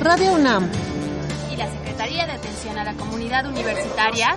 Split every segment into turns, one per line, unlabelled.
Radio UNAM,
y la Secretaría de Atención a la Comunidad Universitaria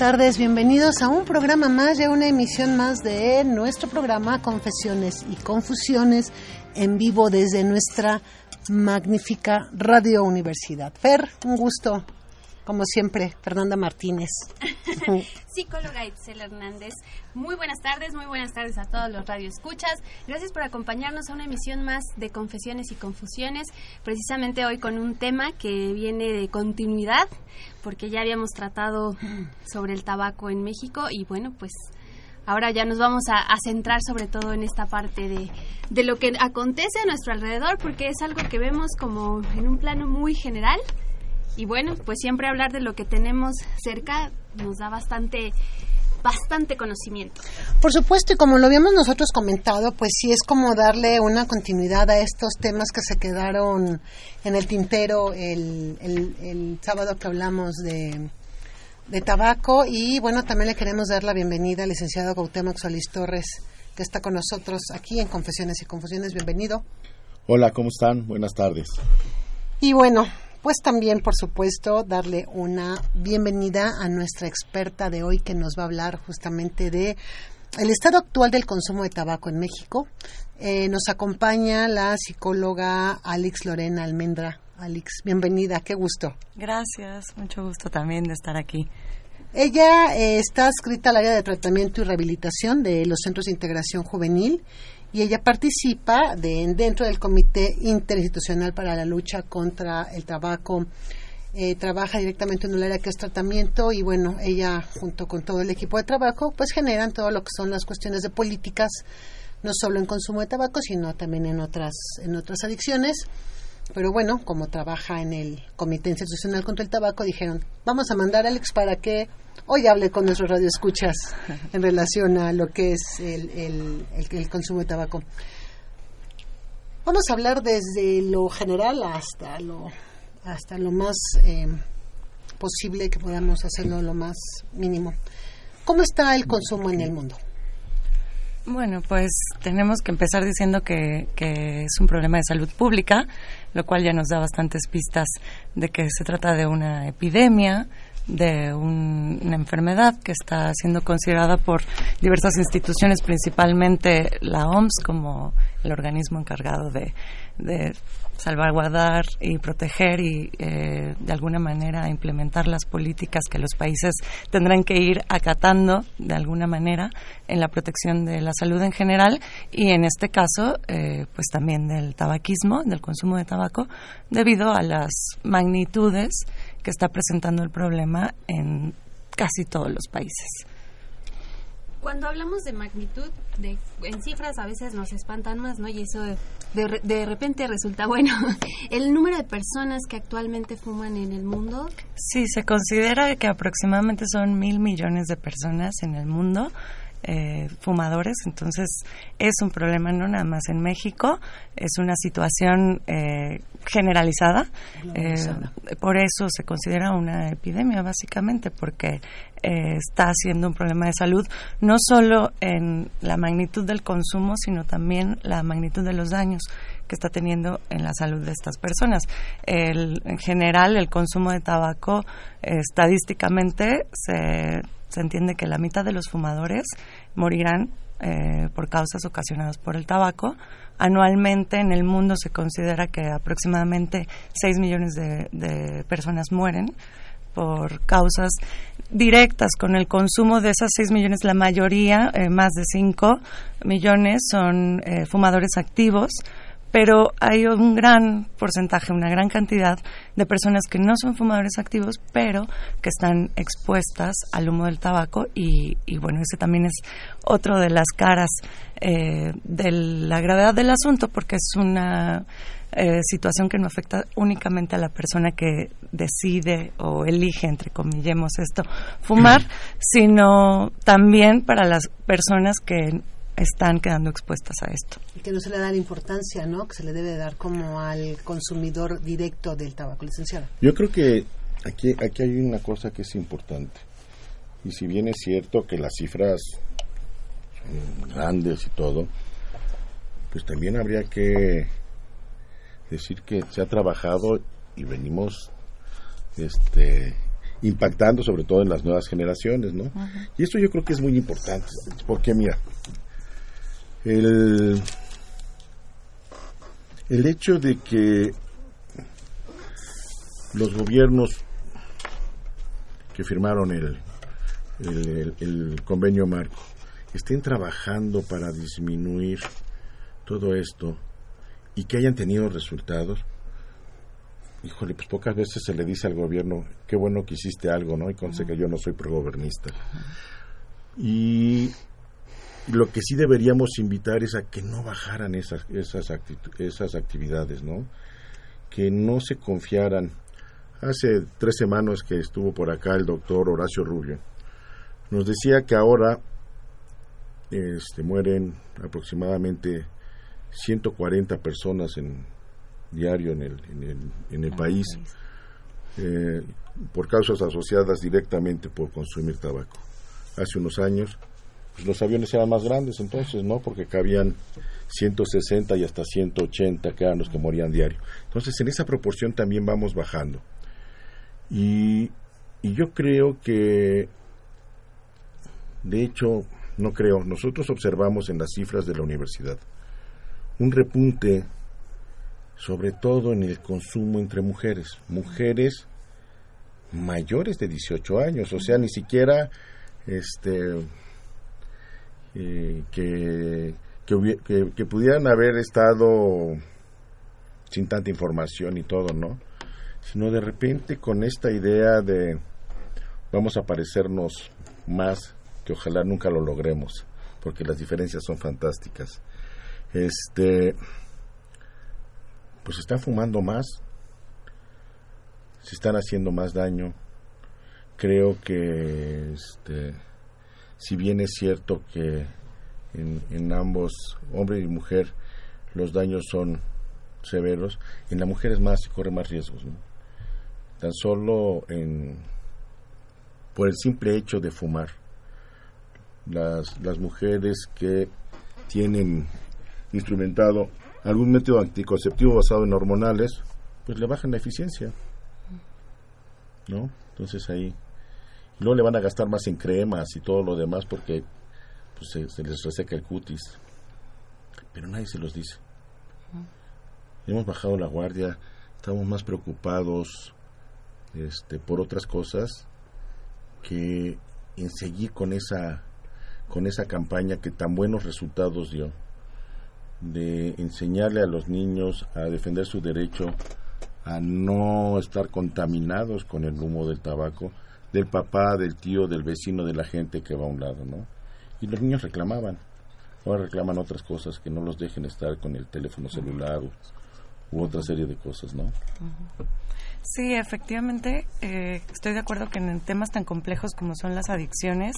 Tardes, bienvenidos a un programa más y a una emisión más de nuestro programa Confesiones y Confusiones en vivo desde nuestra magnífica Radio Universidad. Fer, un gusto, como siempre, Fernanda Martínez.
psicóloga Itzel Hernández. Muy buenas tardes, muy buenas tardes a todos los radioescuchas. Gracias por acompañarnos a una emisión más de Confesiones y Confusiones, precisamente hoy con un tema que viene de continuidad, porque ya habíamos tratado sobre el tabaco en México y bueno, pues ahora ya nos vamos a, a centrar sobre todo en esta parte de, de lo que acontece a nuestro alrededor, porque es algo que vemos como en un plano muy general. Y bueno, pues siempre hablar de lo que tenemos cerca nos da bastante bastante conocimiento.
Por supuesto, y como lo habíamos nosotros comentado, pues sí es como darle una continuidad a estos temas que se quedaron en el tintero el, el- el sábado que hablamos de, de tabaco. Y bueno, también le queremos dar la bienvenida al licenciado Gautemoc Solís Torres, que está con nosotros aquí en Confesiones y Confusiones. Bienvenido.
Hola, ¿cómo están? Buenas tardes.
Y bueno, pues también, por supuesto, darle una bienvenida a nuestra experta de hoy que nos va a hablar justamente de el estado actual del consumo de tabaco en México. Eh, nos acompaña la psicóloga Alex Lorena Almendra. Alex, bienvenida, qué gusto.
Gracias, mucho gusto también de estar aquí.
Ella eh, está adscrita al área de tratamiento y rehabilitación de los Centros de Integración Juvenil y ella participa de, dentro del Comité Interinstitucional para la Lucha contra el Tabaco. Eh, trabaja directamente en un área que es tratamiento y bueno, ella junto con todo el equipo de trabajo pues generan todo lo que son las cuestiones de políticas, no solo en consumo de tabaco, sino también en otras, en otras adicciones. Pero bueno, como trabaja en el Comité Institucional contra el Tabaco, dijeron, vamos a mandar a Alex para que hoy hable con nuestros radioescuchas en relación a lo que es el, el- el- el consumo de tabaco. Vamos a hablar desde lo general hasta lo, hasta lo más eh, posible que podamos hacerlo lo más mínimo. ¿Cómo está el consumo en el mundo?
Bueno, pues tenemos que empezar diciendo que, que es un problema de salud pública, lo cual ya nos da bastantes pistas de que se trata de una epidemia, de un- una enfermedad que está siendo considerada por diversas instituciones, principalmente la OMS como el organismo encargado de, de salvaguardar y proteger y eh, de alguna manera implementar las políticas que los países tendrán que ir acatando de alguna manera en la protección de la salud en general y en este caso eh, pues también del tabaquismo, del consumo de tabaco, debido a las magnitudes que está presentando el problema en casi todos los países.
Cuando hablamos de magnitud, de, en cifras a veces nos espantan más, ¿no? Y eso de, de, de repente resulta bueno. El número de personas que actualmente fuman en el mundo,
Sí, se considera que aproximadamente son mil millones de personas en el mundo eh, fumadores, entonces es un problema no nada más en México, es una situación eh, generalizada, eh, por eso se considera una epidemia básicamente, porque eh, está siendo un problema de salud no solo en la magnitud del consumo, sino también la magnitud de los daños que está teniendo en la salud de estas personas. El- en general, el consumo de tabaco, eh, estadísticamente, se, se entiende que la mitad de los fumadores morirán eh, por causas ocasionadas por el tabaco. Anualmente en el mundo se considera que aproximadamente 6 millones de, personas mueren por causas directas con el consumo de esas 6 millones, la mayoría, eh, más de 5 millones, son eh, fumadores activos, pero hay un gran porcentaje, una gran cantidad de personas que no son fumadores activos, pero que están expuestas al humo del tabaco y, bueno, ese también es otro de las caras eh, de la gravedad del asunto, porque es una eh, situación que no afecta únicamente a la persona que decide o elige, entre comillemos esto, fumar, sino también para las personas que están quedando expuestas a esto.
Y que no se le da la importancia, ¿no? Que se le debe dar como al consumidor directo del tabaco, licenciado.
Yo creo que aquí, aquí hay una cosa que es importante. Y si bien es cierto que las cifras son grandes y todo, pues también habría que decir que se ha trabajado y venimos este impactando sobre todo en las nuevas generaciones, ¿no? Y esto yo creo que es muy importante, porque mira, el, el hecho de que los gobiernos que firmaron el, el, convenio marco estén trabajando para disminuir todo esto y que hayan tenido resultados, híjole, pues pocas veces se le dice al gobierno, qué bueno que hiciste algo, ¿no? Y conste que yo no soy progobernista. Y lo que sí deberíamos invitar es a que no bajaran esas, esas, esas actividades, ¿no? Que no se confiaran. Hace tres semanas que estuvo por acá el doctor Horacio Rubio, nos decía que ahora este, mueren aproximadamente 140 personas en diario en el, en el, en el país eh, por causas asociadas directamente por consumir tabaco. Hace unos años pues, los aviones eran más grandes entonces, ¿no? Porque cabían 160 y hasta 180 que eran los que morían diario. Entonces, en esa proporción también vamos bajando. Y, y yo creo que, de hecho, no creo, nosotros observamos en las cifras de la universidad un repunte, sobre todo en el consumo entre mujeres, mujeres mayores de 18 años, o sea, ni siquiera este eh, que, que, pudieran haber estado sin tanta información y todo, ¿no? Sino de repente con esta idea de vamos a parecernos más, que ojalá nunca lo logremos, porque las diferencias son fantásticas. Este, pues están fumando más, se están haciendo más daño. Creo que este, si bien es cierto que en, ambos, hombre y mujer, los daños son severos, en la mujer es más, corre más riesgos. Tan solo en, por el simple hecho de fumar, las, las mujeres que tienen instrumentado algún método anticonceptivo basado en hormonales, pues le bajan la eficiencia. ¿No? Entonces ahí no le van a gastar más en cremas y todo lo demás porque pues, se, les reseca el cutis. Pero nadie se los dice. Hemos bajado la guardia, estamos más preocupados este, por otras cosas que en seguir con esa, con esa campaña que tan buenos resultados dio de enseñarle a los niños a defender su derecho a no estar contaminados con el humo del tabaco, del papá, del tío, del vecino, de la gente que va a un lado, ¿no? Y los niños reclamaban. Ahora reclaman otras cosas, que no los dejen estar con el teléfono celular u, otra serie de cosas, ¿no?
Sí, efectivamente, eh, estoy de acuerdo que en temas tan complejos como son las adicciones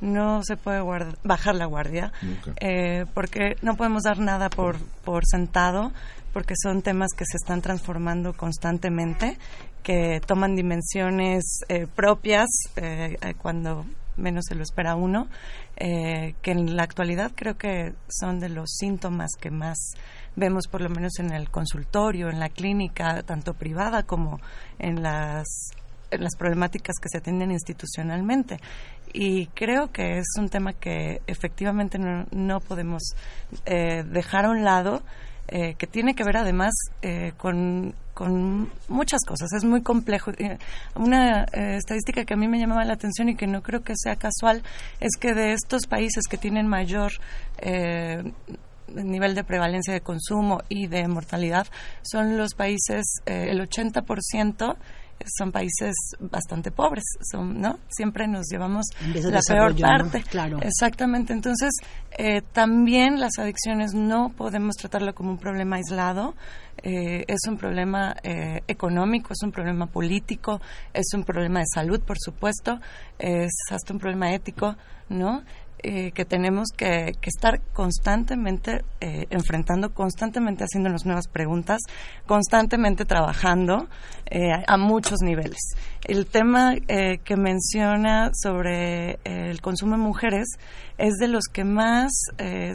no se puede bajar la guardia, eh, porque no podemos dar nada por, por sentado, porque son temas que se están transformando constantemente que toman dimensiones eh, propias eh, eh, cuando menos se lo espera uno, que en la actualidad creo que son de los síntomas que más vemos por lo menos en el consultorio, en la clínica, tanto privada como en las las problemáticas que se atienden institucionalmente. Y creo que es un tema que efectivamente no, no podemos eh, dejar a un lado, eh, que tiene que ver además eh, con, con, muchas cosas. Es muy complejo. Una estadística que a mí me llamaba la atención y que no creo que sea casual es que de estos países que tienen mayor nivel de prevalencia de consumo y de mortalidad son los países, el 80% son países bastante pobres, son, ¿no? Siempre nos llevamos la peor parte.
Claro.
Exactamente. Entonces, eh, también las adicciones no podemos tratarlo como un problema aislado. Eh, es un problema eh, económico, es un problema político, es un problema de salud, por supuesto, es hasta un problema ético, ¿no? Eh, que tenemos que, estar constantemente eh, enfrentando, constantemente haciéndonos nuevas preguntas, constantemente trabajando eh, a muchos niveles. El tema que menciona sobre el consumo de mujeres es de los que más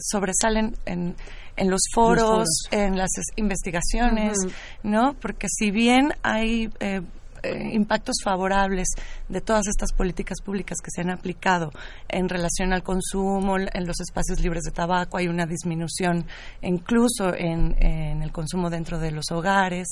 sobresalen en, en los foros, en las investigaciones, ¿no? Porque si bien hay eh, impactos favorables de todas estas políticas públicas que se han aplicado en relación al consumo, en los espacios libres de tabaco, hay una disminución incluso en, en el consumo dentro de los hogares,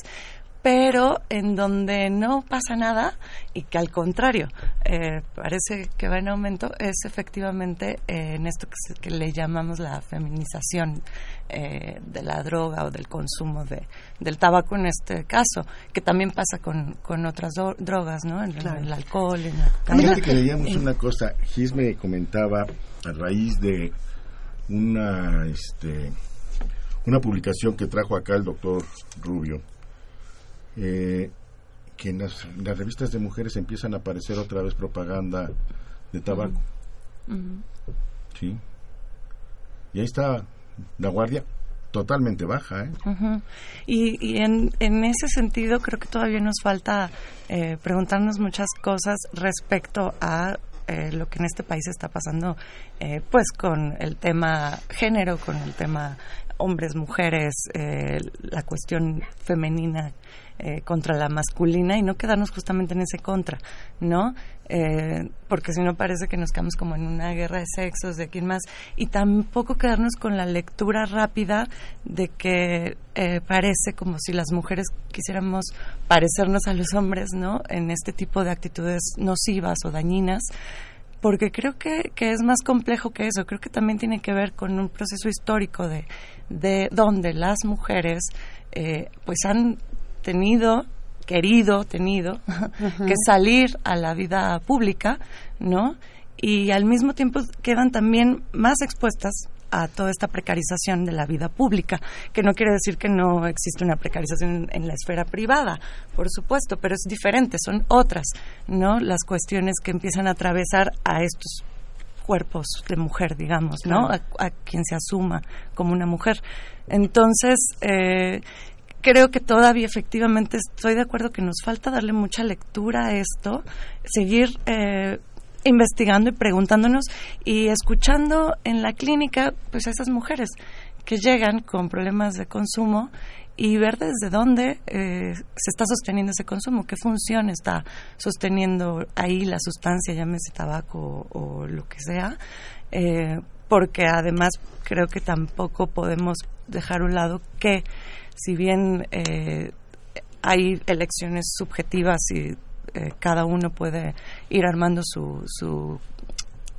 pero en donde no pasa nada y que al contrario eh, parece que va en aumento es efectivamente eh, en esto que, le llamamos la feminización eh, de la droga o del consumo de, del tabaco en este caso, que también pasa con, con otras drogas, ¿no? En, el alcohol. En
la... que leíamos una cosa, Gis me comentaba a raíz de una, este, una publicación que trajo acá el doctor Rubio eh, que en las, revistas de mujeres empiezan a aparecer otra vez propaganda de tabaco. Sí. Y ahí está la guardia totalmente baja. ¿eh?
Y, en, en, ese sentido creo que todavía nos falta eh, preguntarnos muchas cosas respecto a eh, lo que en este país está pasando, eh, pues con el tema género, con el tema hombres, mujeres, eh, la cuestión femenina eh, contra la masculina y no quedarnos justamente en ese contra, ¿no? Eh, porque si no parece que nos quedamos como en una guerra de sexos, de quién más, y tampoco quedarnos con la lectura rápida de que parece como si las mujeres quisiéramos parecernos a los hombres, ¿no? En este tipo de actitudes nocivas o dañinas porque creo que, que, es más complejo que eso. Creo que también tiene que ver con un proceso histórico de, de donde las mujeres eh, pues han tenido querido tenido que salir a la vida pública no y al mismo tiempo quedan también más expuestas a toda esta precarización de la vida pública, que no quiere decir que no existe una precarización en, la esfera privada, por supuesto, pero es diferente, son otras, ¿no? Las cuestiones que empiezan a atravesar a estos cuerpos de mujer, digamos, ¿no? A, quien se asuma como una mujer. Entonces, eh, creo que todavía efectivamente estoy de acuerdo que nos falta darle mucha lectura a esto, seguir eh, investigando y preguntándonos y escuchando en la clínica pues a esas mujeres que llegan con problemas de consumo y ver desde dónde eh, se está sosteniendo ese consumo, qué función está sosteniendo ahí la sustancia, llámese tabaco o, lo que sea, eh, porque además creo que tampoco podemos dejar a un lado que si bien eh, hay elecciones subjetivas y cada uno puede ir armando su, su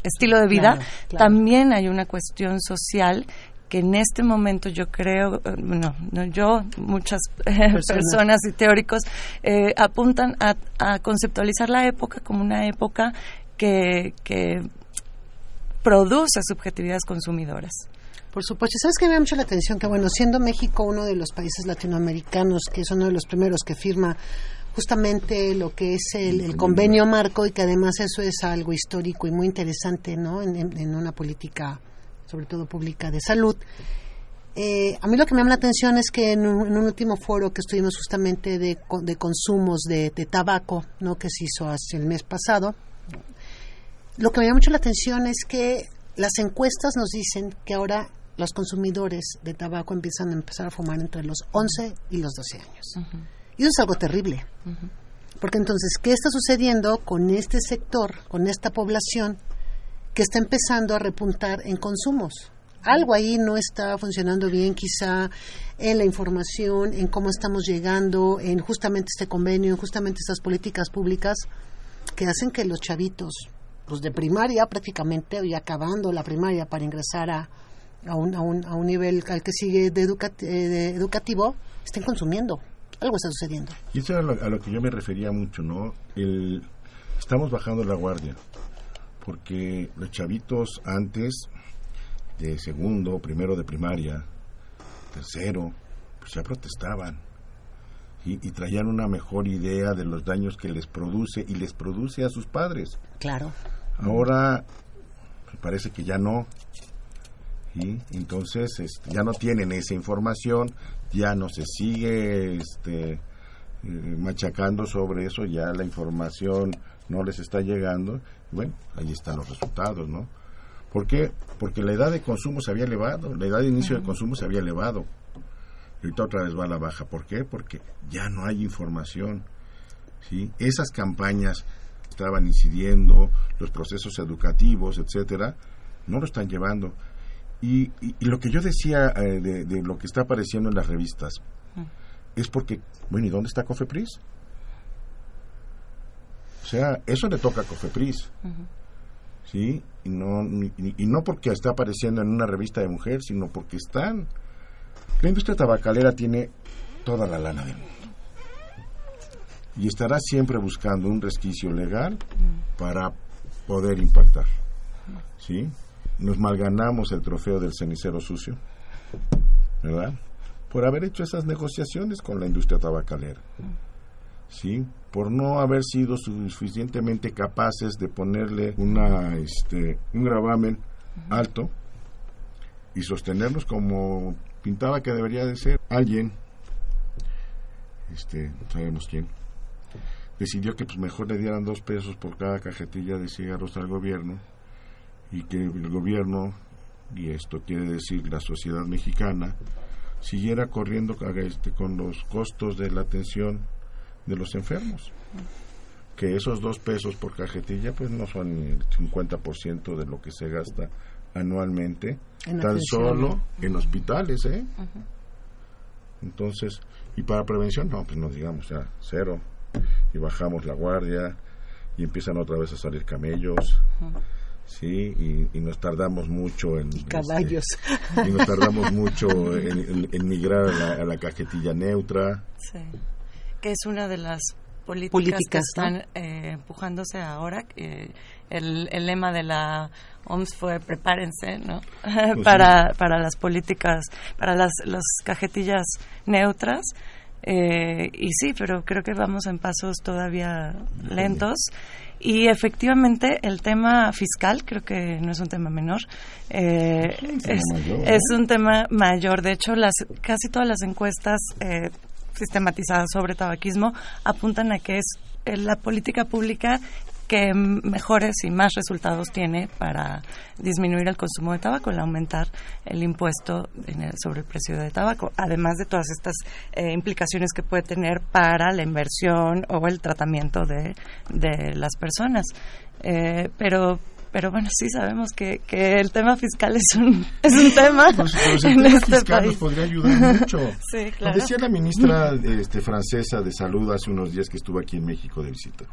estilo de vida, también hay una cuestión social que en este momento yo creo, eh, no, no yo, muchas personas. y teóricos eh, apuntan a, conceptualizar la época como una época que, que produce subjetividades consumidoras.
Por supuesto, ¿sabes que me da mucho la atención? Que bueno, siendo México uno de los países latinoamericanos, que es uno de los primeros que firma justamente lo que es el, convenio marco y que además eso es algo histórico y muy interesante, ¿no? en una política sobre todo pública de salud. Eh, a mí lo que me llama la atención es que en un, último foro que estuvimos justamente de, de consumos de, tabaco, ¿no? que se hizo hace el mes pasado, lo que me llama mucho la atención es que las encuestas nos dicen que ahora los consumidores de tabaco empiezan a empezar a fumar entre los 11 y los 12 años. Y eso es algo terrible. Porque entonces, ¿qué está sucediendo con este sector, con esta población que está empezando a repuntar en consumos? Algo ahí no está funcionando bien, quizá en la información, en cómo estamos llegando, en justamente este convenio, en justamente estas políticas públicas que hacen que los chavitos, pues de primaria prácticamente, y acabando la primaria para ingresar a, a, un, a, un, a un nivel al que sigue de, de educativo, estén consumiendo algo está sucediendo.
Y eso es a lo, a lo que yo me refería mucho, ¿no? El, estamos bajando la guardia, porque los chavitos antes, de segundo, primero de primaria, tercero, pues ya protestaban. Y, y, traían una mejor idea de los daños que les produce y les produce a sus padres.
Claro.
Ahora parece que ya no. Y entonces este, ya no tienen esa información, ya no se sigue este, eh, machacando sobre eso, ya la información no les está llegando. Bueno, ahí están los resultados, ¿no? ¿Por qué? Porque la edad de consumo se había elevado, la edad de inicio de consumo se había elevado. Y ahorita otra vez va a la baja. ¿Por qué? Porque ya no hay información. ¿sí? Esas campañas estaban incidiendo, los procesos educativos, etcétera, no lo están llevando. Y, y, y, lo que yo decía eh, de, de, lo que está apareciendo en las revistas uh -huh. es porque, bueno, ¿y dónde está Cofepris? O sea, eso le toca a Cofepris. Uh -huh. ¿Sí? Y no, y, y, no porque está apareciendo en una revista de mujer, sino porque están. La industria tabacalera tiene toda la lana del mundo. Y estará siempre buscando un resquicio legal para poder impactar. ¿Sí? Nos malganamos el trofeo del cenicero sucio, ¿verdad? Por haber hecho esas negociaciones con la industria tabacalera, ¿sí? Por no haber sido suficientemente capaces de ponerle una, este, un gravamen alto y sostenernos como pintaba que debería de ser. Alguien, este, no sabemos quién, decidió que pues mejor le dieran dos pesos por cada cajetilla de cigarros al gobierno y que el gobierno, y esto quiere decir la sociedad mexicana, siguiera corriendo este, con los costos de la atención de los enfermos. Que esos dos pesos por cajetilla, pues no son ni el 50% de lo que se gasta anualmente, en tan solo en hospitales, ¿eh? Uh -huh. Entonces, y para prevención, no, pues no digamos ya, cero. Y bajamos la guardia y empiezan otra vez a salir camellos. Uh -huh sí y, y, nos tardamos mucho en
y caballos
este, y nos tardamos mucho en, en, en migrar a la, a la, cajetilla neutra
sí que es una de las políticas, políticas que están ¿no? eh, empujándose ahora eh, el, el, lema de la OMS fue prepárense no pues para sí. para las políticas para las las cajetillas neutras eh, y sí, pero creo que vamos en pasos todavía lentos. Y efectivamente el tema fiscal creo que no es un tema menor, eh, es, mayor, es, un tema mayor. De hecho, las casi todas las encuestas eh, sistematizadas sobre tabaquismo apuntan a que es la política pública que mejores y más resultados tiene para disminuir el consumo de tabaco, el aumentar el impuesto el, sobre el precio de tabaco, además de todas estas eh, implicaciones que puede tener para la inversión o el tratamiento de, de las personas. Eh, pero pero bueno, sí sabemos que, que el tema fiscal es un, es un tema.
Pero, pero el tema este fiscal país. nos podría ayudar mucho.
sí, claro.
Decía la ministra este, francesa de Salud hace unos días que estuvo aquí en México de visita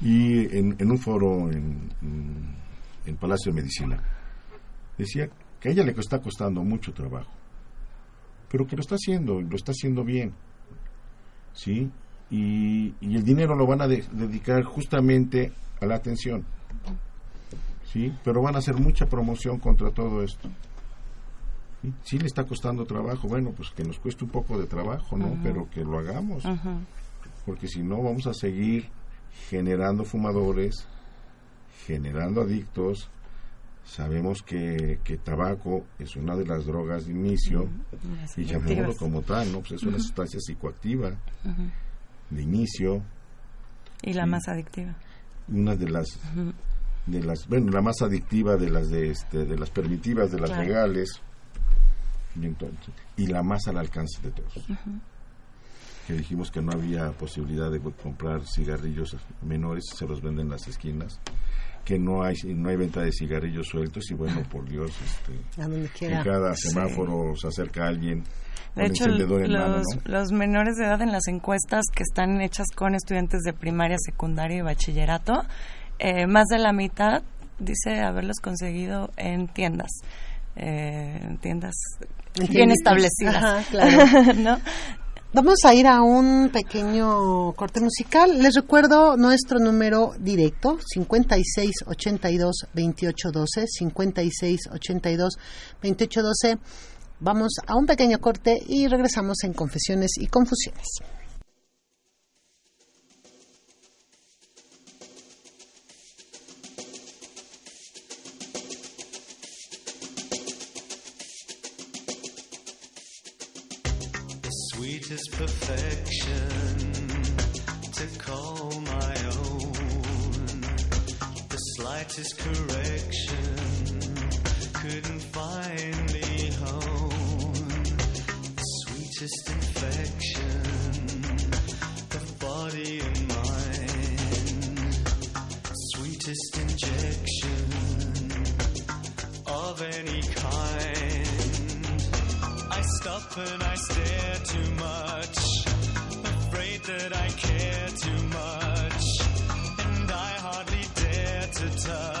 y en, en un foro en, en, Palacio de Medicina decía que a ella le está costando mucho trabajo, pero que lo está haciendo, lo está haciendo bien, ¿sí? Y, y el dinero lo van a de, dedicar justamente a la atención, ¿sí? Pero van a hacer mucha promoción contra todo esto. ¿Sí? sí le está costando trabajo, bueno, pues que nos cueste un poco de trabajo, ¿no? Pero que lo hagamos, porque si no vamos a seguir generando fumadores, generando adictos. Sabemos que, que tabaco es una de las drogas de inicio, uh -huh. y llamémoslo como tal, ¿no? Pues es una uh -huh. sustancia psicoactiva uh -huh. de inicio.
Y la más adictiva.
Una de las, de las, bueno, la más adictiva de las de, este, de las permitidas, de las claro. legales, y, entonces, y la más al alcance de todos. Que dijimos que no había posibilidad de comprar cigarrillos menores, se los venden en las esquinas que no hay no hay venta de cigarrillos sueltos y bueno por Dios este, en cada semáforo se acerca alguien
de hecho, los, menores de edad en las encuestas que están hechas con estudiantes de primaria, secundaria y bachillerato, eh, más de la mitad dice haberlos conseguido en tiendas, eh, en tiendas bien establecidas. ¿no?
Vamos a ir a un pequeño corte musical. Les recuerdo nuestro número directo, 5682-2812, 5682-2812. Vamos a un pequeño corte y regresamos en Confesiones y Confusiones. Sweetest perfection to call my own. The slightest correction couldn't find me home. The sweetest infection, the body Stop and I stare too much, afraid that I care too much, and I hardly dare to touch.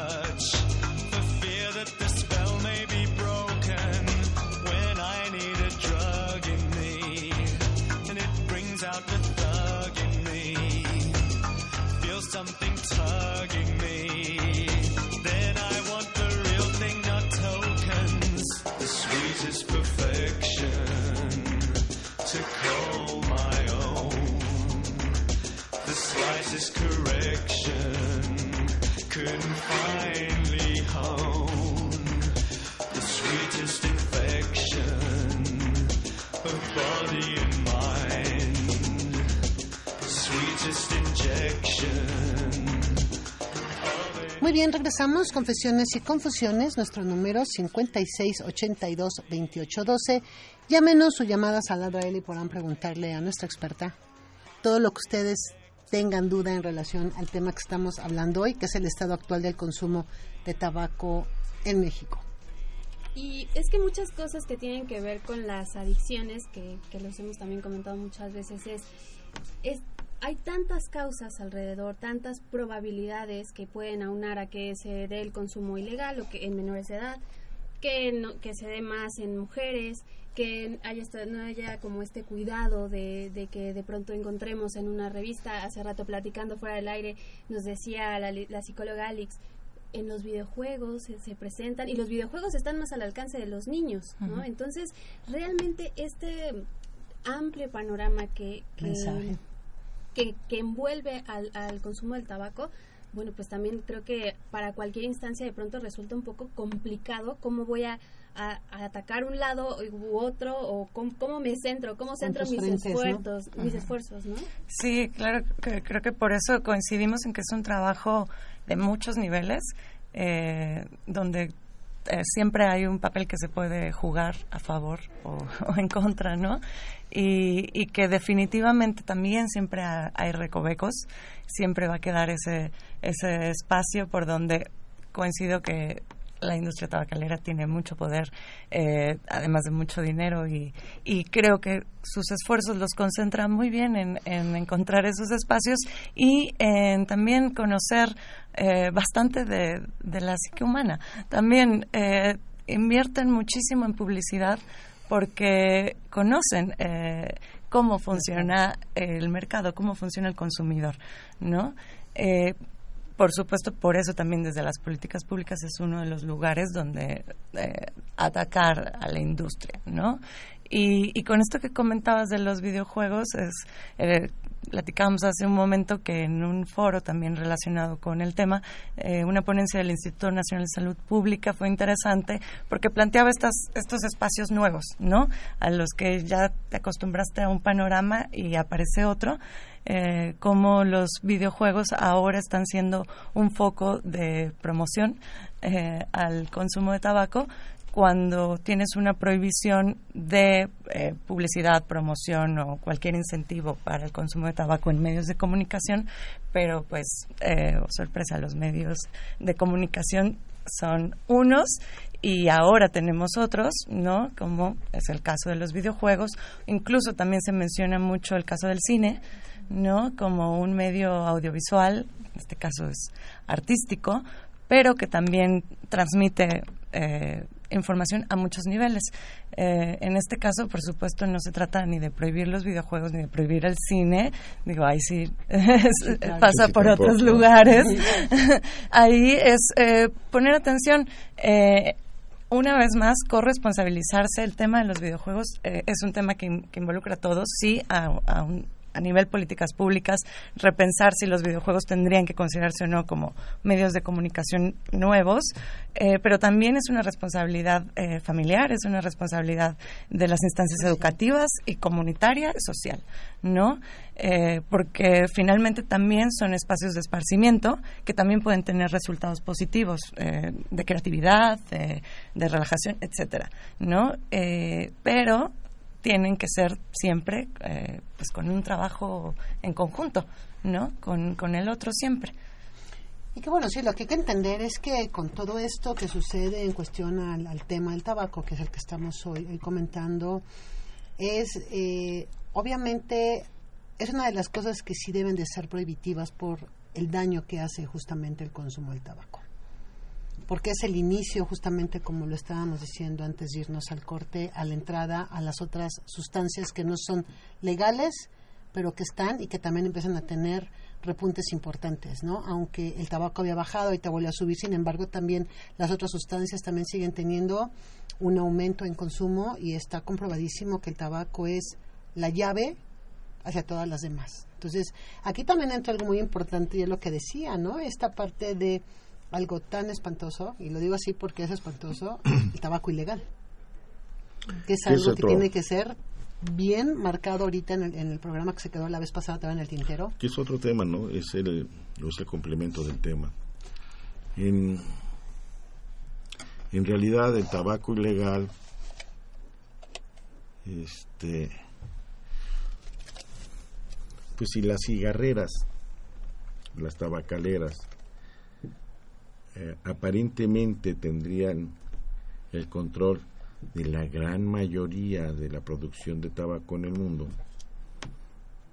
Bien, regresamos. Confesiones y confusiones. Nuestro número 5682-2812. Llámenos sus llamadas a él y podrán preguntarle a nuestra experta todo lo que ustedes tengan duda en relación al tema que estamos hablando hoy, que es el estado actual del consumo de tabaco en México.
Y es que muchas cosas que tienen que ver con las adicciones, que, que los hemos también comentado muchas veces, es, es hay tantas causas alrededor, tantas probabilidades que pueden aunar a que se dé el consumo ilegal o que en menores de edad, que, no, que se dé más en mujeres, que haya, no haya como este cuidado de, de, que de pronto encontremos en una revista, hace rato platicando fuera del aire, nos decía la, la psicóloga Alex, en los videojuegos se, presentan y los videojuegos están más al alcance de los niños, ¿no? Entonces, realmente este amplio panorama que, que que, que envuelve al, al consumo del tabaco, bueno, pues también creo que para cualquier instancia de pronto resulta un poco complicado cómo voy a, a, atacar un lado u otro o cómo, me centro, cómo centro mis esfuerzos, mis esfuerzos, ¿no?
Sí, claro, que, creo que por eso coincidimos en que es un trabajo de muchos niveles, eh, donde eh, siempre hay un papel que se puede jugar a favor o, en contra, ¿no? Y, que definitivamente también siempre hay recovecos, siempre va a quedar ese, ese espacio por donde coincido que la industria tabacalera tiene mucho poder, eh, además de mucho dinero, y, y, creo que sus esfuerzos los concentran muy bien en, en encontrar esos espacios y en también conocer eh, bastante de, de, la psique humana. También eh, invierten muchísimo en publicidad porque conocen eh, cómo funciona el mercado, cómo funciona el consumidor, ¿no? Eh, por supuesto, por eso también desde las políticas públicas es uno de los lugares donde eh, atacar a la industria, ¿no? Y, y, con esto que comentabas de los videojuegos, es, eh, platicábamos hace un momento que en un foro también relacionado con el tema, eh, una ponencia del Instituto Nacional de Salud Pública fue interesante porque planteaba estas, estos espacios nuevos, ¿no? A los que ya te acostumbraste a un panorama y aparece otro eh, cómo los videojuegos ahora están siendo un foco de promoción eh, al consumo de tabaco cuando tienes una prohibición de eh, publicidad, promoción o cualquier incentivo para el consumo de tabaco en medios de comunicación, pero pues, eh, oh, sorpresa, los medios de comunicación son unos y ahora tenemos otros, ¿no? Como es el caso de los videojuegos, incluso también se menciona mucho el caso del cine, ¿no? Como un medio audiovisual, en este caso es artístico, pero que también transmite eh, información a muchos niveles. Eh, en este caso, por supuesto, no se trata ni de prohibir los videojuegos ni de prohibir el cine. Digo, ahí sí, pasa por otros lugares. ahí es eh, poner atención. Eh, una vez más, corresponsabilizarse. El tema de los videojuegos es un tema que, involucra a todos, sí, a un a nivel políticas públicas, repensar si los videojuegos tendrían que considerarse o no como medios de comunicación nuevos, eh, pero también es una responsabilidad eh, familiar, es una responsabilidad de las instancias educativas y comunitaria y social, ¿no? Eh, porque finalmente también son espacios de esparcimiento que también pueden tener resultados positivos de creatividad, de, relajación, etcétera, ¿no? pero tienen que ser siempre eh, pues con un trabajo en conjunto, ¿no? Con, con el otro siempre.
Y que bueno, sí, lo que hay que entender es que con todo esto que sucede en cuestión al, tema del tabaco, que es el que estamos hoy, comentando, es eh, obviamente es una de las cosas que sí deben de ser prohibitivas por el daño que hace justamente el consumo del tabaco porque es el inicio, justamente como lo estábamos diciendo antes de irnos al corte, a la entrada a las otras sustancias que no son legales, pero que están y que también empiezan a tener repuntes importantes, ¿no? Aunque el tabaco había bajado, y te volvió a subir, sin embargo, también las otras sustancias también siguen teniendo un aumento en consumo y está comprobadísimo que el tabaco es la llave hacia todas las demás. Entonces, aquí también entra algo muy importante y es lo que decía, ¿no? Esta parte de algo tan espantoso, y lo digo así porque es espantoso, el tabaco ilegal. Que es algo que tiene que ser bien marcado ahorita en el, programa que se quedó la vez pasada también en el tintero.
Que es otro tema, ¿no? Es el, es el complemento del tema. En, en realidad el tabaco ilegal este pues si las cigarreras las tabacaleras eh, aparentemente tendrían el control de la gran mayoría de la producción de tabaco en el mundo,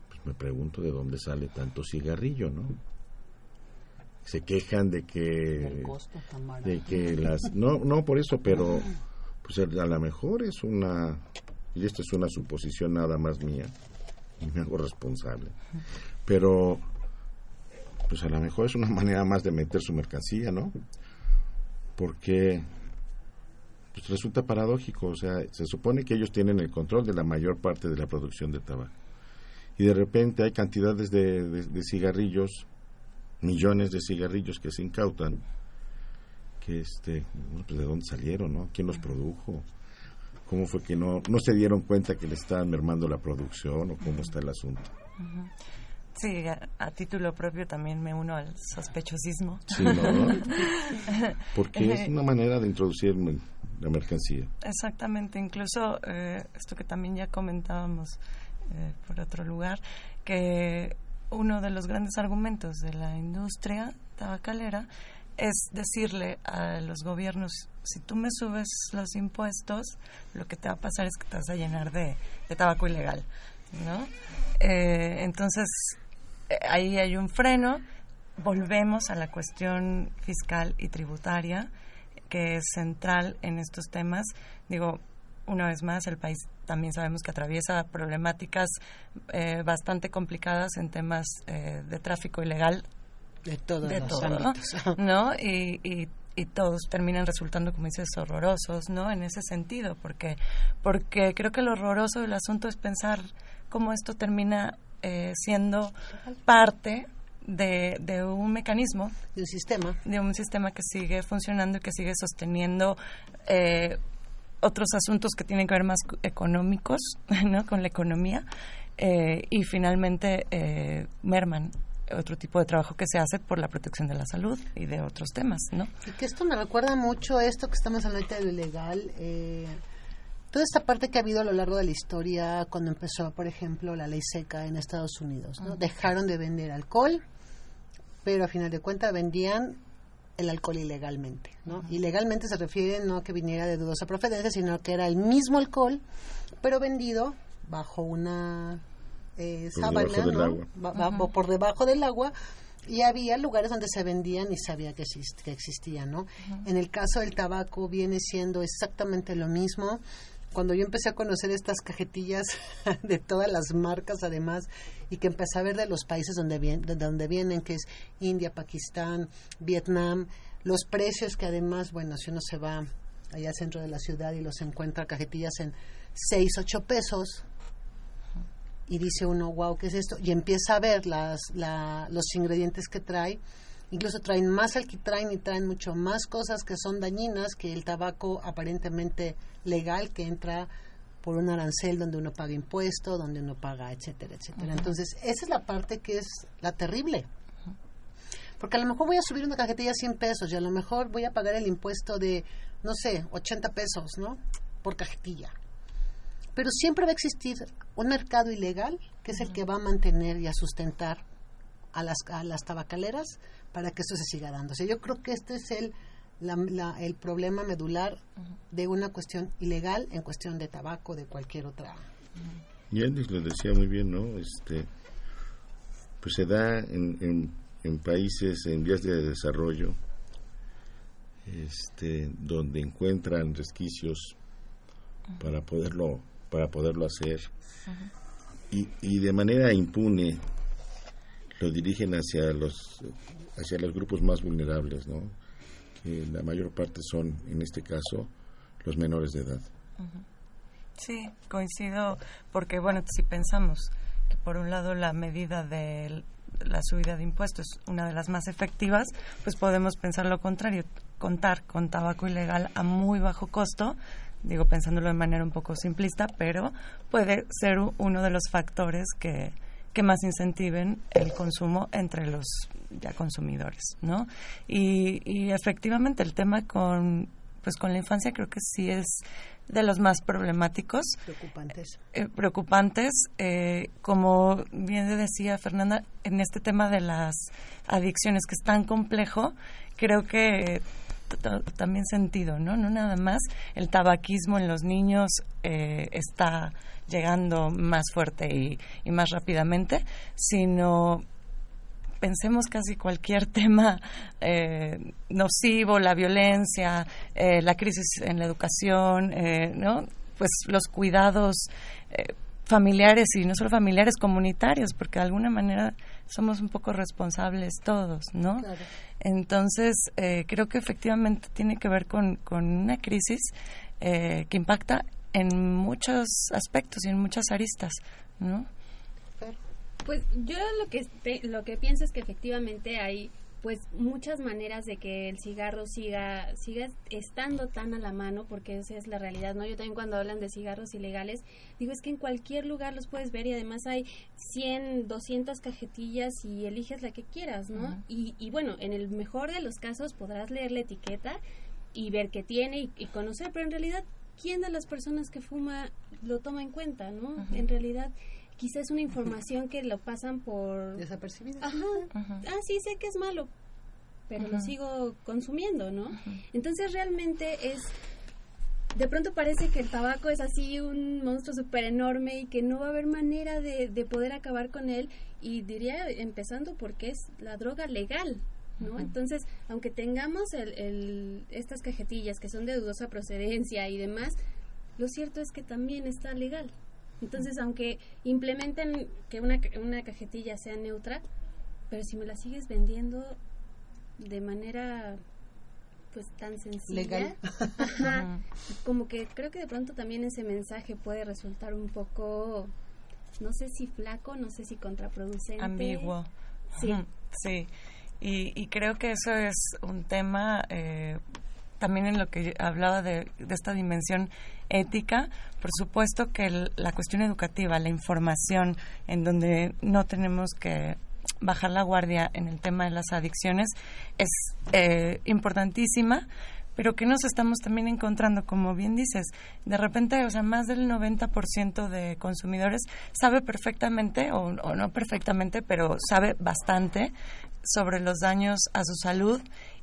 pues me pregunto de dónde sale tanto cigarrillo, ¿no? Se quejan de que de que las no no por eso, pero pues a lo mejor es una y esta es una suposición nada más mía y me hago responsable. Pero pues a lo mejor es una manera más de meter su mercancía, ¿no? Porque pues resulta paradójico, o sea, se supone que ellos tienen el control de la mayor parte de la producción de tabaco. Y de repente hay cantidades de, cigarrillos, millones de cigarrillos que se incautan, que este, pues de dónde salieron, ¿no? ¿Quién los produjo? ¿Cómo fue que no, no se dieron cuenta que le estaban mermando la producción o cómo está el asunto?
Sí, a, título propio también me uno al sospechosismo.
Sí, ¿no? Porque es una manera de introducir la mercancía.
Exactamente, incluso eh, esto que también ya comentábamos eh, por otro lugar, que uno de los grandes argumentos de la industria tabacalera es decirle a los gobiernos, si tú me subes los impuestos, lo que te va a pasar es que te vas a llenar de, de tabaco ilegal, ¿no? Eh, entonces, ahí hay un freno. Volvemos a la cuestión fiscal y tributaria, que es central en estos temas. Digo, una vez más, el país también sabemos que atraviesa problemáticas eh, bastante complicadas en temas eh, de tráfico ilegal.
De todos los
todo, ¿no? Y, y, y, todos terminan resultando, como dices, horrorosos, ¿no? En ese sentido, porque, porque creo que lo horroroso del asunto es pensar cómo esto termina eh, siendo parte de, de, un mecanismo.
De un sistema.
De un sistema que sigue funcionando y que sigue sosteniendo eh, otros asuntos que tienen que ver más económicos, ¿no? Con la economía. Eh, y finalmente merman otro tipo de trabajo que se hace por la protección de la salud y de otros temas, ¿no?
Y que esto me recuerda mucho a esto que estamos hablando de lo ilegal. Eh, toda esta parte que ha habido a lo largo de la historia cuando empezó, por ejemplo, la ley seca en Estados Unidos. ¿no? Dejaron de vender alcohol, pero a final de cuentas vendían el alcohol ilegalmente. ¿no? Ilegalmente se refiere no a que viniera de dudosa procedencia, sino que era el mismo alcohol, pero vendido bajo una eh, sábana, ¿no? por debajo del agua y había lugares donde se vendían y sabía que, que existían, ¿no? En el caso del tabaco viene siendo exactamente lo mismo. Cuando yo empecé a conocer estas cajetillas de todas las marcas, además, y que empecé a ver de los países donde, vienen, de donde vienen, que es India, Pakistán, Vietnam, los precios que además, bueno, si uno se va allá al centro de la ciudad y los encuentra cajetillas en 6, 8 pesos, y dice uno, wow, ¿qué es esto? Y empieza a ver las, los ingredientes que trae. Incluso traen más alquitrán y traen mucho más cosas que son dañinas que el tabaco aparentemente legal que entra por un arancel donde uno paga impuesto, donde uno paga, etcétera, etcétera. Entonces, esa es la parte que es la terrible. Porque a lo mejor voy a subir una cajetilla a 100 pesos y a lo mejor voy a pagar el impuesto de, no sé, 80 pesos, ¿no? Por cajetilla pero siempre va a existir un mercado ilegal que es el que va a mantener y a sustentar a las, a las tabacaleras para que eso se siga dando. O sea, yo creo que este es el, el problema medular de una cuestión ilegal en cuestión de tabaco, de cualquier otra.
Y Andy lo decía muy bien, ¿no? Este, pues se da en, en, países en vías de desarrollo, este, donde encuentran resquicios para poderlo para poderlo hacer y, y de manera impune lo dirigen hacia los hacia los grupos más vulnerables, ¿no? Que la mayor parte son, en este caso, los menores de edad.
Sí, coincido, porque bueno, si pensamos que por un lado la medida de la subida de impuestos es una de las más efectivas, pues podemos pensar lo contrario, contar con tabaco ilegal a muy bajo costo digo pensándolo de manera un poco simplista, pero puede ser uno de los factores que, que más incentiven el consumo entre los ya consumidores, ¿no? Y, y efectivamente el tema con pues con la infancia creo que sí es de los más problemáticos.
Preocupantes.
Eh, preocupantes. Eh, como bien decía Fernanda, en este tema de las adicciones que es tan complejo, creo que también sentido, ¿no? No nada más el tabaquismo en los niños eh, está llegando más fuerte y, más rápidamente, sino pensemos casi cualquier tema eh, nocivo, la violencia, eh, la crisis en la educación, ¿no? Pues los cuidados familiares y no solo familiares, comunitarios, porque de alguna manera somos un poco responsables todos, ¿no? Entonces, eh, creo que efectivamente tiene que ver con, con una crisis eh, que impacta en muchos aspectos y en muchas aristas, ¿no?
Pues yo lo que lo que pienso es que efectivamente hay pues muchas maneras de que el cigarro siga siga estando tan a la mano porque esa es la realidad no yo también cuando hablan de cigarros ilegales digo es que en cualquier lugar los puedes ver y además hay 100 200 cajetillas y eliges la que quieras no y, y bueno en el mejor de los casos podrás leer la etiqueta y ver qué tiene y, conocer pero en realidad quién de las personas que fuma lo toma en cuenta no en realidad quizás es una información que lo pasan por...
Desapercibida.
Ajá. Ah, sí, sé que es malo, pero lo sigo consumiendo, ¿no? Entonces realmente es... De pronto parece que el tabaco es así un monstruo súper enorme y que no va a haber manera de, de, poder acabar con él y diría empezando porque es la droga legal, ¿no? Entonces, aunque tengamos el, el, estas cajetillas que son de dudosa procedencia y demás, lo cierto es que también está legal. Entonces, aunque implementen que una, una cajetilla sea neutra, pero si me la sigues vendiendo de manera pues tan sencilla,
legal,
como que creo que de pronto también ese mensaje puede resultar un poco, no sé si flaco, no sé si contraproducente,
ambiguo, sí, sí, y, y creo que eso es un tema eh, también en lo que hablaba de, esta dimensión ética, por supuesto que la cuestión educativa, la información, en donde no tenemos que bajar la guardia en el tema de las adicciones es eh, importantísima, pero que nos estamos también encontrando, como bien dices, de repente, o sea, más del 90% de consumidores sabe perfectamente, o, no perfectamente, pero sabe bastante sobre los daños a su salud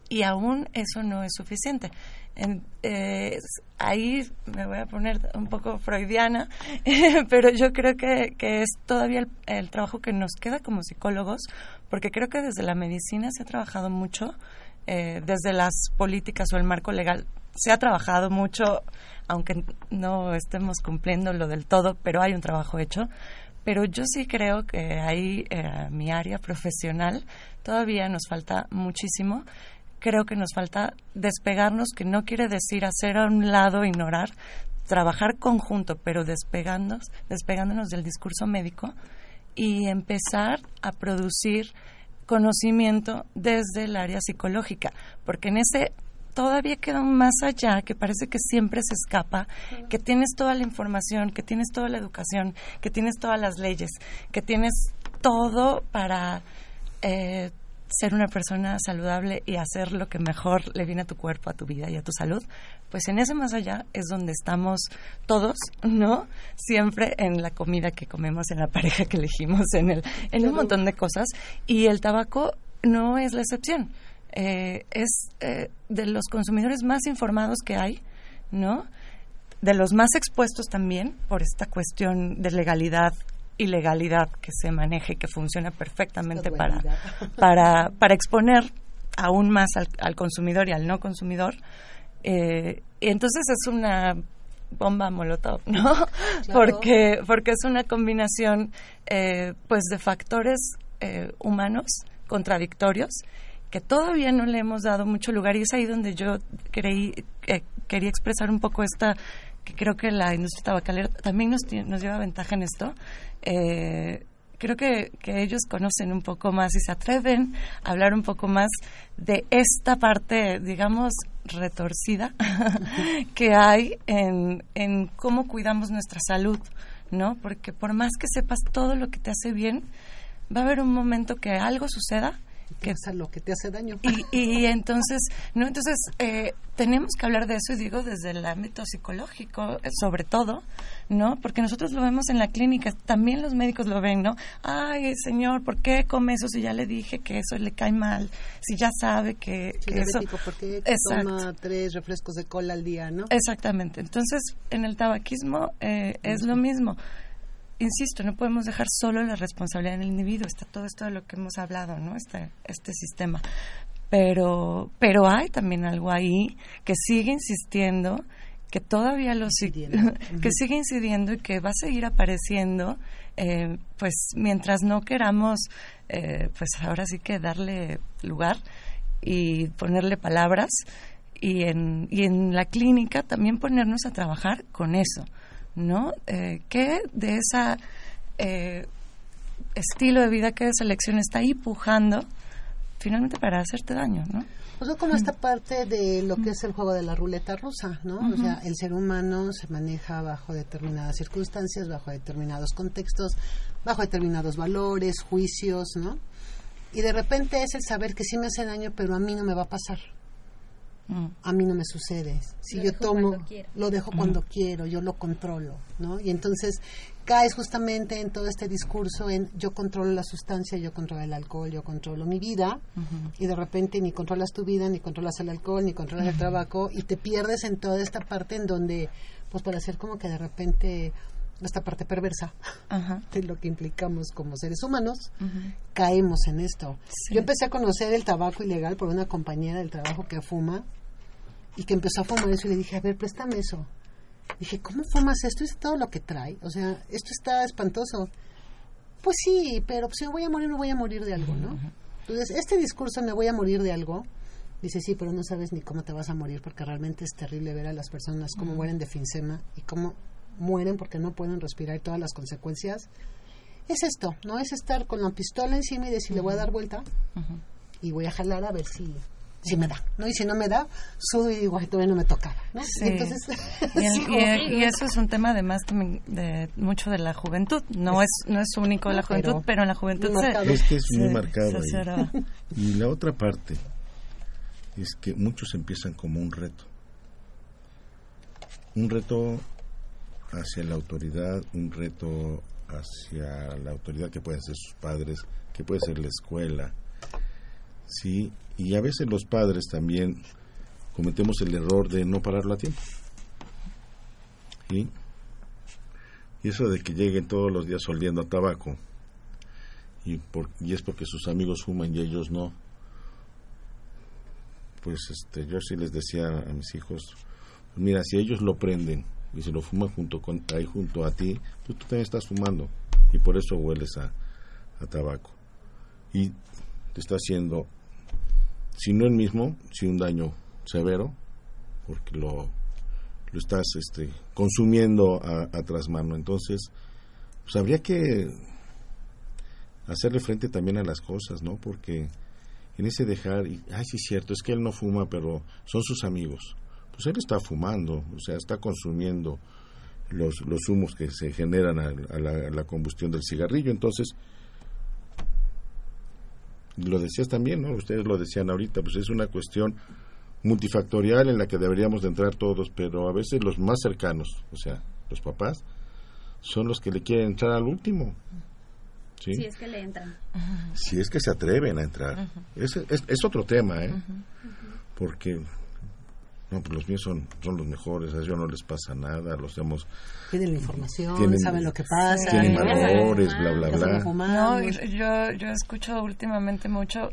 y aún eso no es suficiente. Eh, ahí me voy a poner un poco freudiana, pero yo creo que, es todavía el, trabajo que nos queda como psicólogos, porque creo que desde la medicina se ha trabajado mucho eh, desde las políticas o el marco legal se ha trabajado mucho, aunque no estemos cumpliendo lo del todo, pero hay un trabajo hecho. Pero yo sí creo que ahí, eh, mi área profesional, todavía nos falta muchísimo. Creo que nos falta despegarnos, que no quiere decir hacer a un lado, ignorar, trabajar conjunto, pero despegándonos, despegándonos del discurso médico y empezar a producir conocimiento desde el área psicológica, porque en ese todavía queda más allá, que parece que siempre se escapa, que tienes toda la información, que tienes toda la educación, que tienes todas las leyes, que tienes todo para eh, ser una persona saludable y hacer lo que mejor le viene a tu cuerpo, a tu vida y a tu salud, pues en ese más allá es donde estamos todos, ¿no? Siempre en la comida que comemos, en la pareja que elegimos, en, el, en un montón de cosas. Y el tabaco no es la excepción. Eh, es eh, de los consumidores más informados que hay, ¿no? De los más expuestos también por esta cuestión de legalidad ilegalidad que se maneje y que funciona perfectamente para, para, para exponer aún más al, consumidor y al no consumidor. Eh, y entonces es una bomba molotov, ¿no? Porque, porque es una combinación eh, pues de factores eh, humanos contradictorios que todavía no le hemos dado mucho lugar y es ahí donde yo creí, quería expresar un poco esta que creo que la industria tabacalera también nos, nos lleva ventaja en esto, eh, creo que, ellos conocen un poco más y se atreven a hablar un poco más de esta parte, digamos, retorcida que hay en, en cómo cuidamos nuestra salud, ¿no? Porque por más que sepas todo lo que te hace bien, va a haber un momento que algo suceda
que es lo que te hace daño.
Y, entonces, no, entonces eh, tenemos que hablar de eso y digo desde el ámbito psicológico, eh, sobre todo, ¿no? Porque nosotros lo vemos en la clínica, también los médicos lo ven, ¿no? Ay, señor, ¿por qué come eso si ya le dije que eso le cae mal? Si ya sabe que, eso...
¿Por qué toma tres refrescos de cola al día, no?
Exactamente. Entonces, en el tabaquismo eh, es lo mismo insisto, no podemos dejar solo la responsabilidad en el individuo. Está todo esto de lo que hemos hablado, ¿no? Este, este sistema. Pero, pero hay también algo ahí que sigue insistiendo, que todavía lo sigue, que sigue incidiendo y que va a seguir apareciendo, eh, pues mientras no queramos, eh, pues ahora sí que darle lugar y ponerle palabras y en, y en la clínica también ponernos a trabajar con eso ¿no? Eh, ¿Qué de ese eh, estilo de vida, que esa elección está ahí pujando finalmente para hacerte daño, ¿no?
O sea, como esta parte de lo que es el juego de la ruleta rusa, ¿no? O sea, el ser humano se maneja bajo determinadas circunstancias, bajo determinados contextos, bajo determinados valores, juicios, ¿no? Y de repente es el saber que sí me hace daño, pero a mí no me va a pasar. A mí no me sucede. Si yo tomo, lo dejo cuando quiero, yo lo controlo, ¿no? Y entonces caes justamente en todo este discurso en yo controlo la sustancia, yo controlo el alcohol, yo controlo mi vida, y de repente ni controlas tu vida, ni controlas el alcohol, ni controlas el trabajo, y te pierdes en toda esta parte en donde, pues para hacer como que de repente esta parte perversa de lo que implicamos como seres humanos, caemos en esto. Yo empecé a conocer el tabaco ilegal por una compañera del trabajo que fuma y que empezó a fumar eso y le dije, a ver, préstame eso. Dije, ¿cómo fumas esto? Es todo lo que trae. O sea, esto está espantoso. Pues sí, pero si me voy a morir, me voy a morir de algo, ¿no? Entonces, este discurso, me voy a morir de algo, dice, sí, pero no sabes ni cómo te vas a morir, porque realmente es terrible ver a las personas cómo mueren de finsema y cómo mueren porque no pueden respirar y todas las consecuencias. Es esto, ¿no? Es estar con la pistola encima y decir, le voy a dar vuelta y voy a jalar a ver si si me da, ¿no? Y si no me da, sudo y digo, todavía no me tocaba, ¿no?
Entonces, y, eso es un tema además también de mucho de la juventud, no es no es único de la juventud, pero, en la juventud
se, es que es muy marcado Y la otra parte es que muchos empiezan como un reto. Un reto hacia la autoridad, un reto hacia la autoridad que pueden ser sus padres, que puede ser la escuela, ¿sí? Y a veces los padres también cometemos el error de no pararlo a tiempo. Y eso de que lleguen todos los días oliendo a tabaco, y, por, y es porque sus amigos fuman y ellos no, pues este, yo sí les decía a mis hijos, mira, si ellos lo prenden y se lo fuman junto con, ahí junto a ti, pues tú también estás fumando y por eso hueles a, a tabaco. Y te está haciendo, si no el mismo, si un daño severo, porque lo, lo estás este, consumiendo a, a trasmano. Entonces, pues habría que hacerle frente también a las cosas, ¿no? Porque en ese dejar, y, ay, sí es cierto, es que él no fuma, pero son sus amigos. Pues él está fumando, o sea, está consumiendo los, los humos que se generan a, la, combustión del cigarrillo. Entonces, lo decías también, ¿no? Ustedes lo decían ahorita, pues es una cuestión multifactorial en la que deberíamos de entrar todos, pero a veces los más cercanos, o sea, los papás, son los que le quieren entrar al último.
Si es que le entran.
Si es que se atreven a entrar. es, es, otro tema, ¿eh? Porque no, pues los míos son, son los mejores, a ellos no les pasa nada, los hemos...
Tienen la información, saben lo que pasa.
Tienen valores, bla, bla, bla.
No, yo, yo escucho últimamente mucho,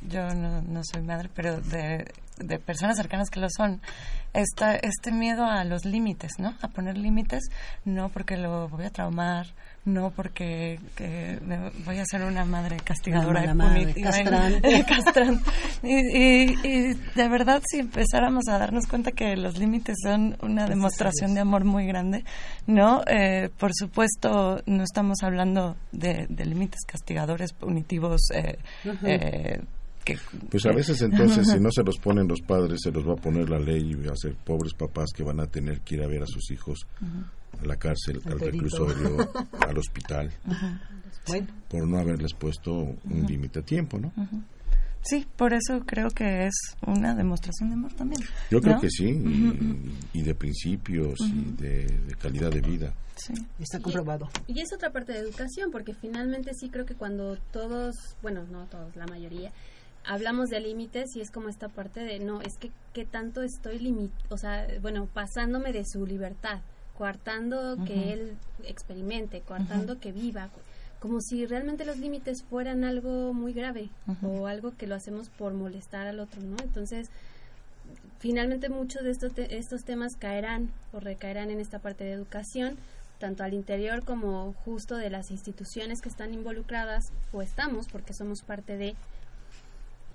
yo no, no soy madre, pero de, de personas cercanas que lo son, esta, este miedo a los límites, ¿no? A poner límites, no porque lo voy a traumar, no porque voy a ser una madre castigadora
una madre,
castrante. Y, y, de verdad, si empezáramos a darnos cuenta que los límites son una demostración de amor muy grande, ¿no? Eh, por supuesto, no estamos hablando de, límites castigadores, punitivos, eh, eh
pues a veces entonces si no se los ponen los padres se los va a poner la ley y va a ser pobres papás que van a tener que ir a ver a sus hijos a la cárcel, al reclusorio, al hospital, por no haberles puesto un límite a tiempo, ¿no?
Sí, por eso creo que es una demostración de amor también.
Yo creo que sí, y, de principios y de, calidad de vida.
Sí, está comprobado.
Y, y, es otra parte de educación, porque finalmente sí creo que cuando todos, bueno, no todos, la mayoría, hablamos de límites y es como esta parte de no, es que qué tanto estoy limit, o sea, bueno, pasándome de su libertad, coartando que él experimente, coartando que viva, como si realmente los límites fueran algo muy grave o algo que lo hacemos por molestar al otro, ¿no? Entonces, finalmente muchos de estos, estos temas caerán o recaerán en esta parte de educación, tanto al interior como justo de las instituciones que están involucradas o estamos porque somos parte de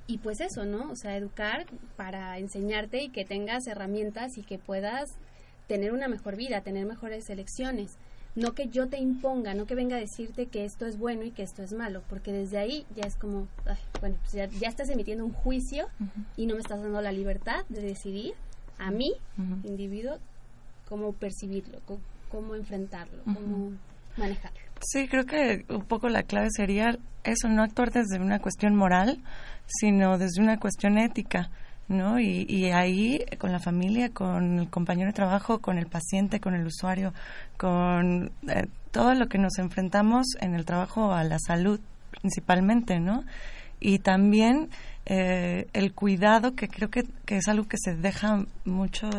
y pues eso, ¿no? O sea, educar para enseñarte y que tengas herramientas y que puedas tener una mejor vida, tener mejores elecciones. No que yo te imponga, no que venga a decirte que esto es bueno y que esto es malo, porque desde ahí ya es como, bueno, pues ya, estás emitiendo un juicio y no me estás dando la libertad de decidir a mí, individuo, cómo percibirlo, cómo, enfrentarlo, cómo manejarlo.
Sí, creo que un poco la clave sería eso, no actuar desde una cuestión moral, sino desde una cuestión ética, ¿no? Y, ahí con la familia, con el compañero de trabajo, con el paciente, con el usuario, con eh, todo lo que nos enfrentamos en el trabajo a la salud principalmente, ¿no? Y también eh, el cuidado, que creo que, es algo que se deja mucho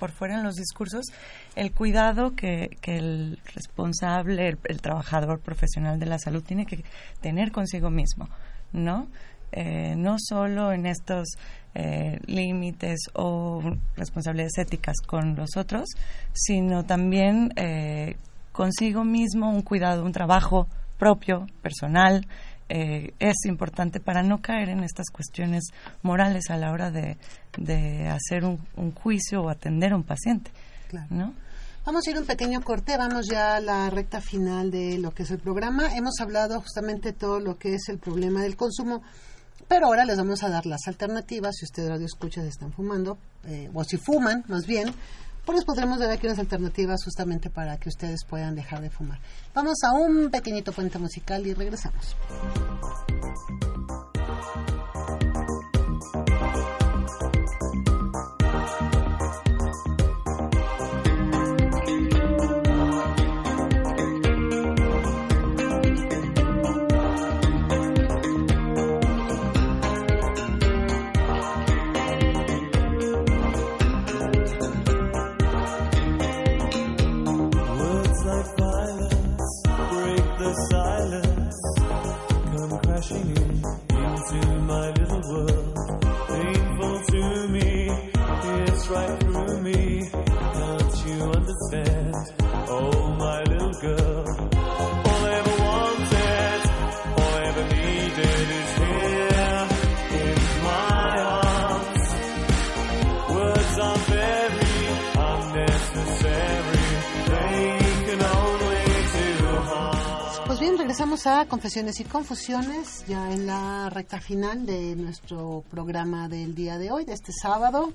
por fuera en los discursos, el cuidado que, el responsable, el, trabajador profesional de la salud tiene que tener consigo mismo, ¿no? Eh, no solo en estos eh, límites o responsabilidades éticas con los otros, sino también eh, consigo mismo un cuidado, un trabajo propio, personal, es importante para no caer en estas cuestiones morales a la hora de, hacer un, juicio o atender a un paciente. ¿no?
Vamos a ir un pequeño corte, vamos ya a la recta final de lo que es el programa. Hemos hablado justamente de todo lo que es el problema del consumo Pero ahora les vamos a dar las alternativas, si ustedes radio escuchas están fumando, eh, o si fuman más bien, pues les podremos dar aquí unas alternativas justamente para que ustedes puedan dejar de fumar. Vamos a un pequeñito puente musical y regresamos. A Confesiones y Confusiones, ya en la recta final de nuestro programa del día de hoy, de este sábado.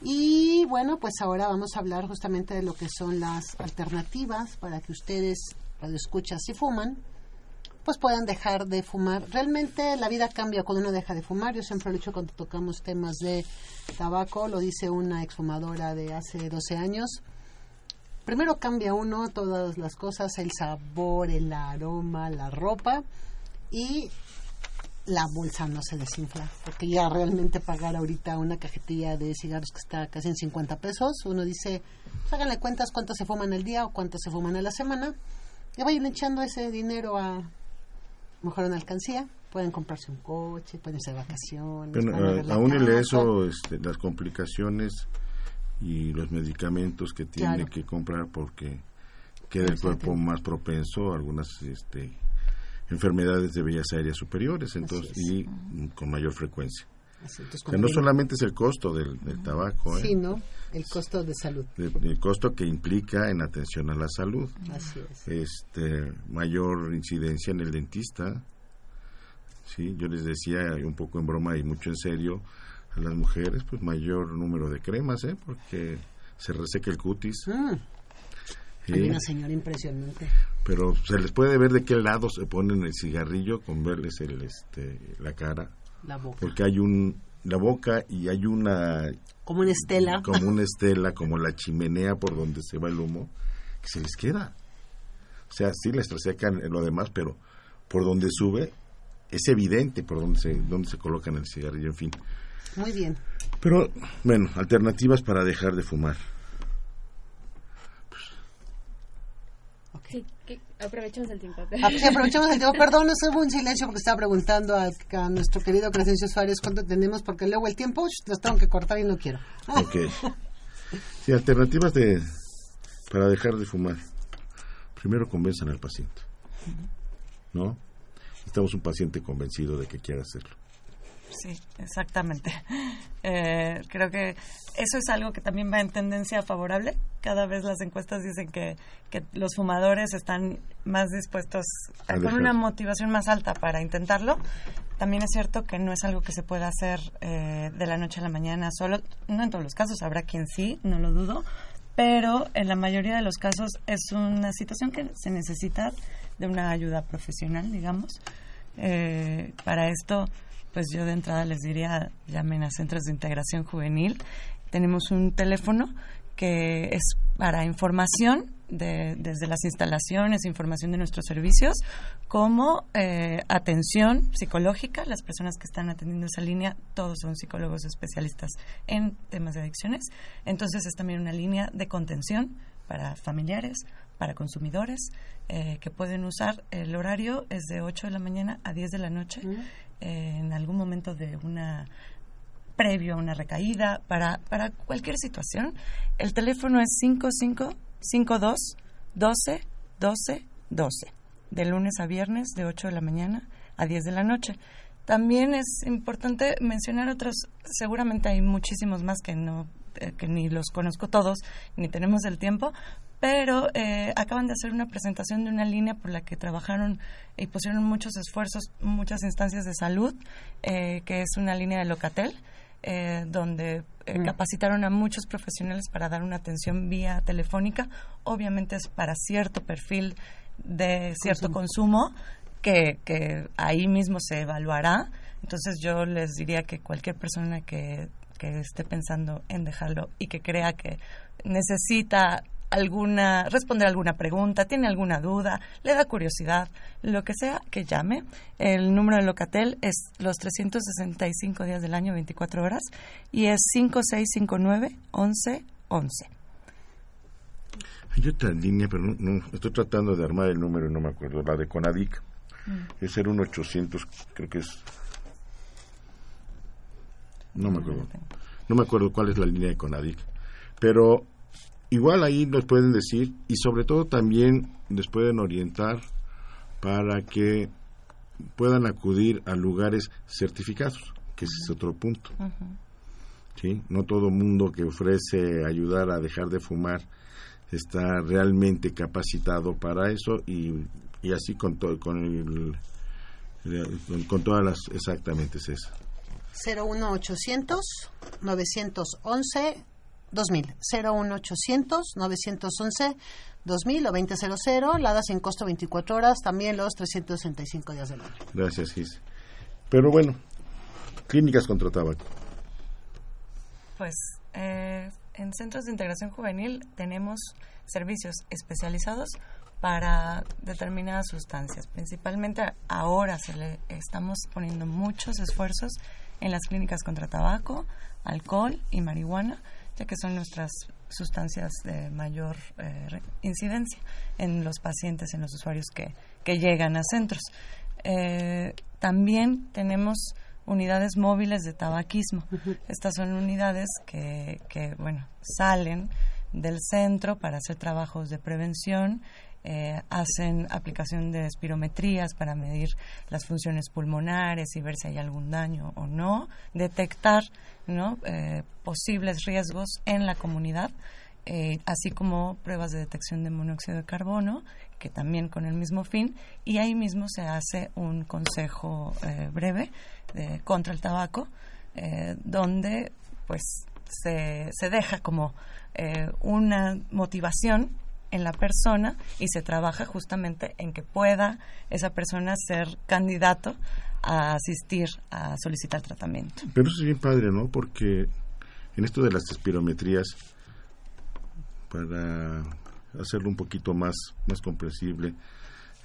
Y bueno, pues ahora vamos a hablar justamente de lo que son las alternativas para que ustedes, cuando escuchas si fuman, pues puedan dejar de fumar. Realmente la vida cambia cuando uno deja de fumar. Yo siempre lo he dicho cuando tocamos temas de tabaco, lo dice una exfumadora de hace 12 años. Primero cambia uno todas las cosas, el sabor, el aroma, la ropa y la bolsa no se desinfla, porque ya realmente pagar ahorita una cajetilla de cigarros que está casi en 50 pesos, uno dice, pues háganle cuentas cuántos se fuman al día o cuántos se fuman a la semana, y vayan echando ese dinero a mejor una alcancía, pueden comprarse un coche, pueden irse de vacaciones.
Bueno,
pueden
a,
ver la
a únele
casa.
eso este, las complicaciones y los medicamentos que tiene
Claro.
que comprar porque queda el cuerpo más propenso a algunas este, enfermedades de vías aéreas superiores entonces
es.
y con mayor frecuencia.
Así, entonces,
O sea,
cuando
no solamente es el costo del, del tabaco, ¿eh?
sino el costo de salud.
el, el costo que implica en atención a la salud.
Así es.
este mayor incidencia en el dentista. Sí, yo les decía un poco en broma y mucho en serio a las mujeres, pues mayor número de cremas, ¿eh? Porque se reseca el cutis. ¿sí?
hay una señora impresionante.
Pero se les puede ver de qué lado se ponen el cigarrillo con verles el, este, la cara,
La boca.
porque hay un la boca y hay una
Como una estela.
como una estela, como la chimenea por donde se va el humo, que se les queda. O sea, sí les resecan lo demás, pero por donde sube es evidente por donde se, donde se colocan el cigarrillo, en fin.
Muy bien.
Pero, bueno, alternativas para dejar de fumar.
Sí, que aprovechemos el tiempo.
Ah, sí, aprovechamos el tiempo. Perdón, no hubo un silencio porque estaba preguntando a, a nuestro querido Crescencio Suárez cuánto tenemos, porque luego el tiempo los tengo que cortar y no quiero. Ah,
Ok. Sí, alternativas de para dejar de fumar. Primero convenzan al paciente. ¿No? Estamos un paciente convencido de que quiere hacerlo.
Sí, exactamente. Eh, creo que eso es algo que también va en tendencia favorable. Cada vez las encuestas dicen que, que los fumadores están más dispuestos, con una motivación más alta para intentarlo. También es cierto que no es algo que se pueda hacer eh, de la noche a la mañana solo. No en todos los casos, habrá quien sí, no lo dudo. Pero en la mayoría de los casos es una situación que se necesita de una ayuda profesional, digamos. Eh, para esto, pues yo de entrada les diría, llamen a Centros de Integración Juvenil. Tenemos un teléfono que es para información de- desde las instalaciones, información de nuestros servicios, como eh, atención psicológica. Las personas que están atendiendo esa línea, todos son psicólogos especialistas en temas de adicciones. Entonces es también una línea de contención para familiares, para consumidores, eh, que pueden usar. El horario es de 8 de la mañana a 10 de la noche. Eh, en algún momento de una previo a una recaída, para, para cualquier situación. El teléfono es 5552 12 12 12, de lunes a viernes, de 8 de la mañana a 10 de la noche. También es importante mencionar otros, seguramente hay muchísimos más que no eh, que ni los conozco todos, ni tenemos el tiempo, pero eh, acaban de hacer una presentación de una línea por la que trabajaron y pusieron muchos esfuerzos, muchas instancias de salud, eh, que es una línea de Locatel, eh, donde eh, capacitaron a muchos profesionales para dar una atención vía telefónica. Obviamente es para cierto perfil de cierto consumo, que, que ahí mismo se evaluará. Entonces yo les diría que cualquier persona que, que esté pensando en dejarlo y que crea que necesita alguna responder alguna pregunta, tiene alguna duda, le da curiosidad, lo que sea, que llame. El número de Locatel es los 365 días del año, 24 horas, y es 5659 1111.
Hay otra línea, pero no, no, estoy tratando de armar el número y no me acuerdo. La de Conadic. Es el 1800, creo que es. No me acuerdo. No me acuerdo cuál es la línea de Conadic. Pero igual ahí nos pueden decir y sobre todo también les pueden orientar para que puedan acudir a lugares certificados, que ese es otro punto. ¿sí? No todo mundo que ofrece ayudar a dejar de fumar está realmente capacitado para eso y, y así con, to- con, el, con, con todas las exactamente es eso.
01800 911 2000 01800 911 2000 o 2000 la das en costo 24 horas también los 365 días del año
Gracias, Gis. Pero bueno, clínicas contra tabaco.
Pues eh, en centros de integración juvenil tenemos servicios especializados para determinadas sustancias. Principalmente ahora se le estamos poniendo muchos esfuerzos en las clínicas contra tabaco, alcohol y marihuana, ya que son nuestras sustancias de mayor eh, incidencia en los pacientes, en los usuarios que, que llegan a centros. Eh, también tenemos unidades móviles de tabaquismo. Estas son unidades que, que, bueno, salen del centro para hacer trabajos de prevención, eh, hacen aplicación de espirometrías para medir las funciones pulmonares y ver si hay algún daño o no, detectar ¿no? Eh, posibles riesgos en la comunidad, eh, así como pruebas de detección de monóxido de carbono, que también con el mismo fin, y ahí mismo se hace un consejo eh, breve contra el tabaco, donde pues se, se deja como una motivación en la persona y se trabaja justamente en que pueda esa persona ser candidato a asistir a solicitar tratamiento.
Pero eso es bien padre, ¿no? Porque en esto de las espirometrías, para hacerlo un poquito más, más comprensible,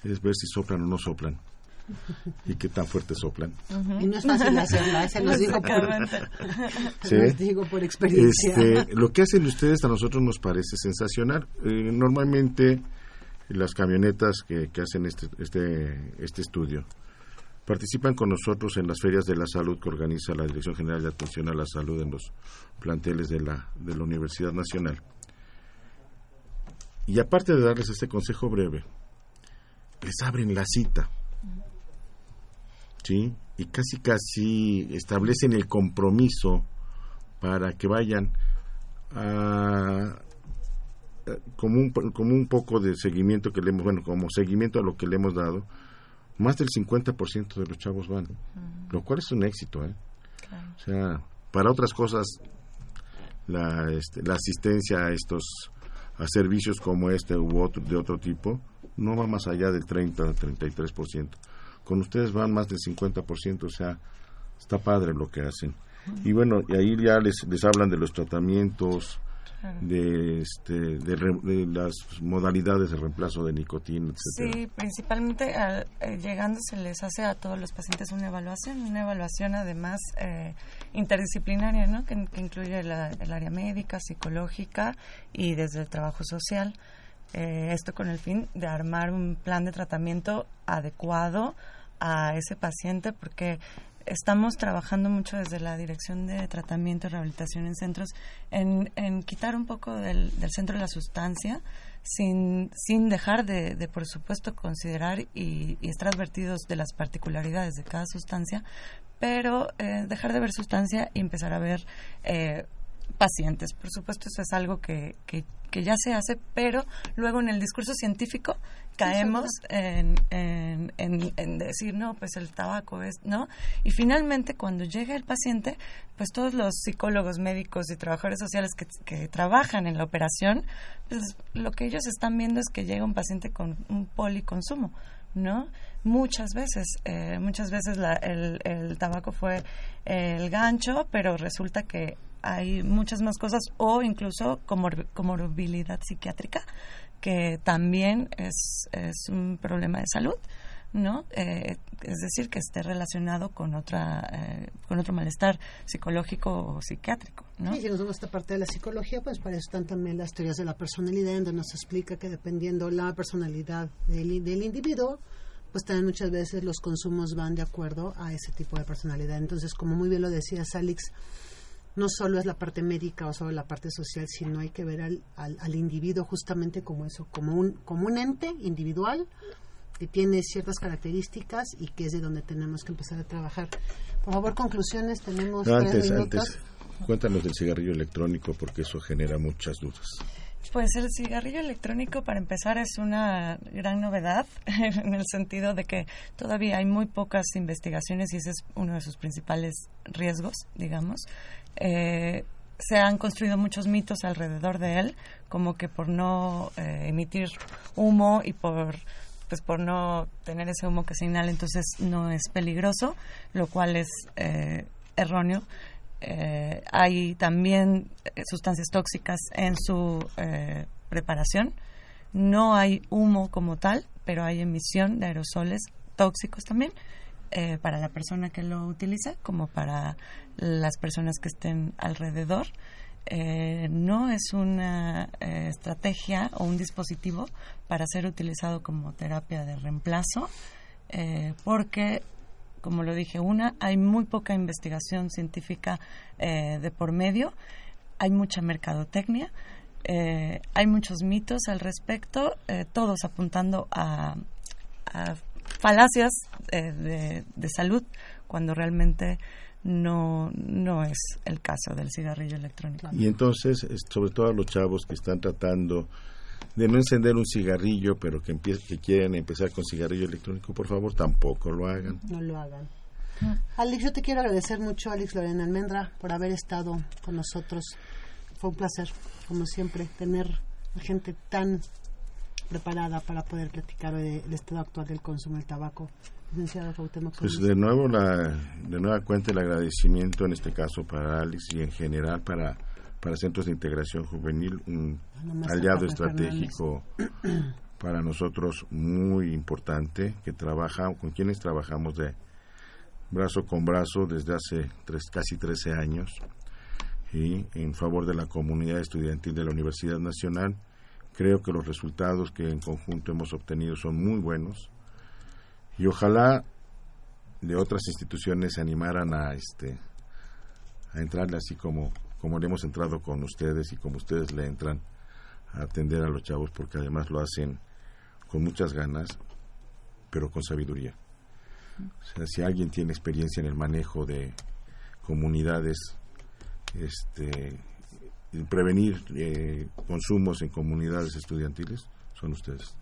es ver si soplan o no soplan. Y qué tan fuerte soplan.
y no es fácil hacerla se los digo por, digo por experiencia
Este, lo que hacen ustedes a nosotros nos parece sensacional. Eh, normalmente las camionetas que, que hacen este, este, este estudio participan con nosotros en las ferias de la salud que organiza la Dirección General de Atención a la Salud en los planteles de la, de la Universidad Nacional. Y aparte de darles este consejo breve, les abren la cita. ¿Sí? Y casi casi establecen el compromiso para que vayan a como un, como un poco de seguimiento que le hemos, bueno, como seguimiento a lo que le hemos dado, más del 50% de los chavos van, lo cual es un éxito, ¿eh?
Claro.
O sea, para otras cosas, la, este, la asistencia a estos, a servicios como este u otro, de otro tipo, no va más allá del 30 o 33%. Con ustedes van más del 50%, o sea, está padre lo que hacen. Y bueno, y ahí ya les, les hablan de los tratamientos, de, este, de, re- de las modalidades de reemplazo de nicotina, etcétera.
Sí, principalmente al- eh, llegando se les hace a todos los pacientes una evaluación, una evaluación además eh, interdisciplinaria, ¿no? Que, que incluye la- el área médica, psicológica y desde el trabajo social. Eh, esto con el fin de armar un plan de tratamiento adecuado a ese paciente porque estamos trabajando mucho desde la Dirección de Tratamiento y Rehabilitación en Centros en, en quitar un poco del, del centro la sustancia sin, sin dejar de, de, por supuesto, considerar y, y estar advertidos de las particularidades de cada sustancia, pero eh, dejar de ver sustancia y empezar a ver eh, pacientes. Por supuesto, eso es algo que, que, que ya se hace, pero luego en el discurso científico caemos en, en, en- en decir, no, pues el tabaco es, ¿no? Y finalmente, cuando llega el paciente, pues todos los psicólogos, médicos y trabajadores sociales que, que trabajan en la operación, pues lo que ellos están viendo es que llega un paciente con un policonsumo, ¿no? Muchas veces, eh, muchas veces la- el, el tabaco fue el gancho, pero resulta que hay muchas más cosas o incluso comor- comorbilidad psiquiátrica que también es, es un problema de salud, ¿no? Eh, es decir, que esté relacionado con otra eh, con otro malestar psicológico o psiquiátrico, ¿no?
Y si nos vamos a esta parte de la psicología, pues para eso están también las teorías de la personalidad, donde nos explica que dependiendo la personalidad del, del individuo, pues también muchas veces los consumos van de acuerdo a ese tipo de personalidad. Entonces, como muy bien lo decías, Alex, no solo es la parte médica o solo la parte social, sino hay que ver al, al, al individuo justamente como eso, como un, como un ente individual que tiene ciertas características y que es de donde tenemos que empezar a trabajar. Por favor, conclusiones, tenemos
No,
tres
antes,
minutos.
antes, cuéntanos del cigarrillo electrónico porque eso genera muchas dudas.
Pues el cigarrillo electrónico, para empezar, es una gran novedad en el sentido de que todavía hay muy pocas investigaciones y ese es uno de sus principales riesgos, digamos. Eh, se han construido muchos mitos alrededor de él, como que por no eh, emitir humo y por pues por no tener ese humo que se inhala, entonces no es peligroso, lo cual es eh, erróneo. Eh, hay también eh, sustancias tóxicas en su eh, preparación. No hay humo como tal, pero hay emisión de aerosoles tóxicos también eh, para la persona que lo utiliza como para las personas que estén alrededor. Eh, no es una estrategia o un dispositivo para ser utilizado como terapia de reemplazo, porque como lo dije, una, hay muy poca investigación científica eh, de por medio, hay mucha mercadotecnia, eh, hay muchos mitos al respecto, eh, todos apuntando a, a falacias eh, de, de salud, cuando realmente no, no es el caso del cigarrillo electrónico.
Y entonces, es- sobre todo a los chavos que están tratando de no encender un cigarrillo, pero que, empie- que quieren empezar con cigarrillo electrónico, por favor, tampoco lo hagan.
no lo hagan. Alex, yo te quiero agradecer mucho, Alex Lorena Almendra, por haber estado con nosotros. Fue un placer, como siempre, tener a gente tan preparada para poder platicar de- del estado actual del consumo del tabaco. Licenciado
Pues de nuevo, la, de nueva cuenta, el agradecimiento en este caso para Alex y en general para, para Centros de Integración Juvenil, un
Nomás a
aliado estratégico para nosotros muy importante, que trabaja, con quienes trabajamos de brazo con brazo desde hace tres, casi 13 años y en favor de la comunidad estudiantil de la Universidad Nacional. Creo que los resultados que en conjunto hemos obtenido son muy buenos y ojalá de otras instituciones se animaran a este a entrarle así como como le hemos entrado con ustedes y como ustedes le entran a atender a los chavos porque además lo hacen con muchas ganas pero con sabiduría o sea, si alguien tiene experiencia en el manejo de comunidades este en prevenir eh, consumos en comunidades estudiantiles son ustedes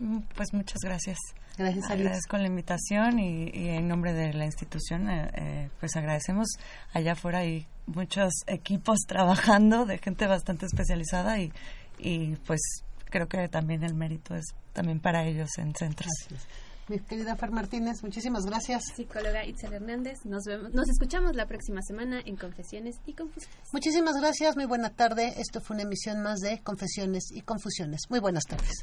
Mm, Pues muchas gracias.
Gracias, Alex.
Agradezco la invitación y, y en nombre de la institución, eh, eh, pues agradecemos. Allá afuera hay muchos equipos trabajando de gente bastante especializada y, y pues creo que también el mérito es también para ellos en centros.
Mi querida Fer Martínez, muchísimas gracias.
Psicóloga Itzel Hernández. Nos, vemos, nos escuchamos la próxima semana en Confesiones y Confusiones.
Muchísimas gracias, muy buena tarde. Esto fue una emisión más de Confesiones y Confusiones. Muy buenas tardes.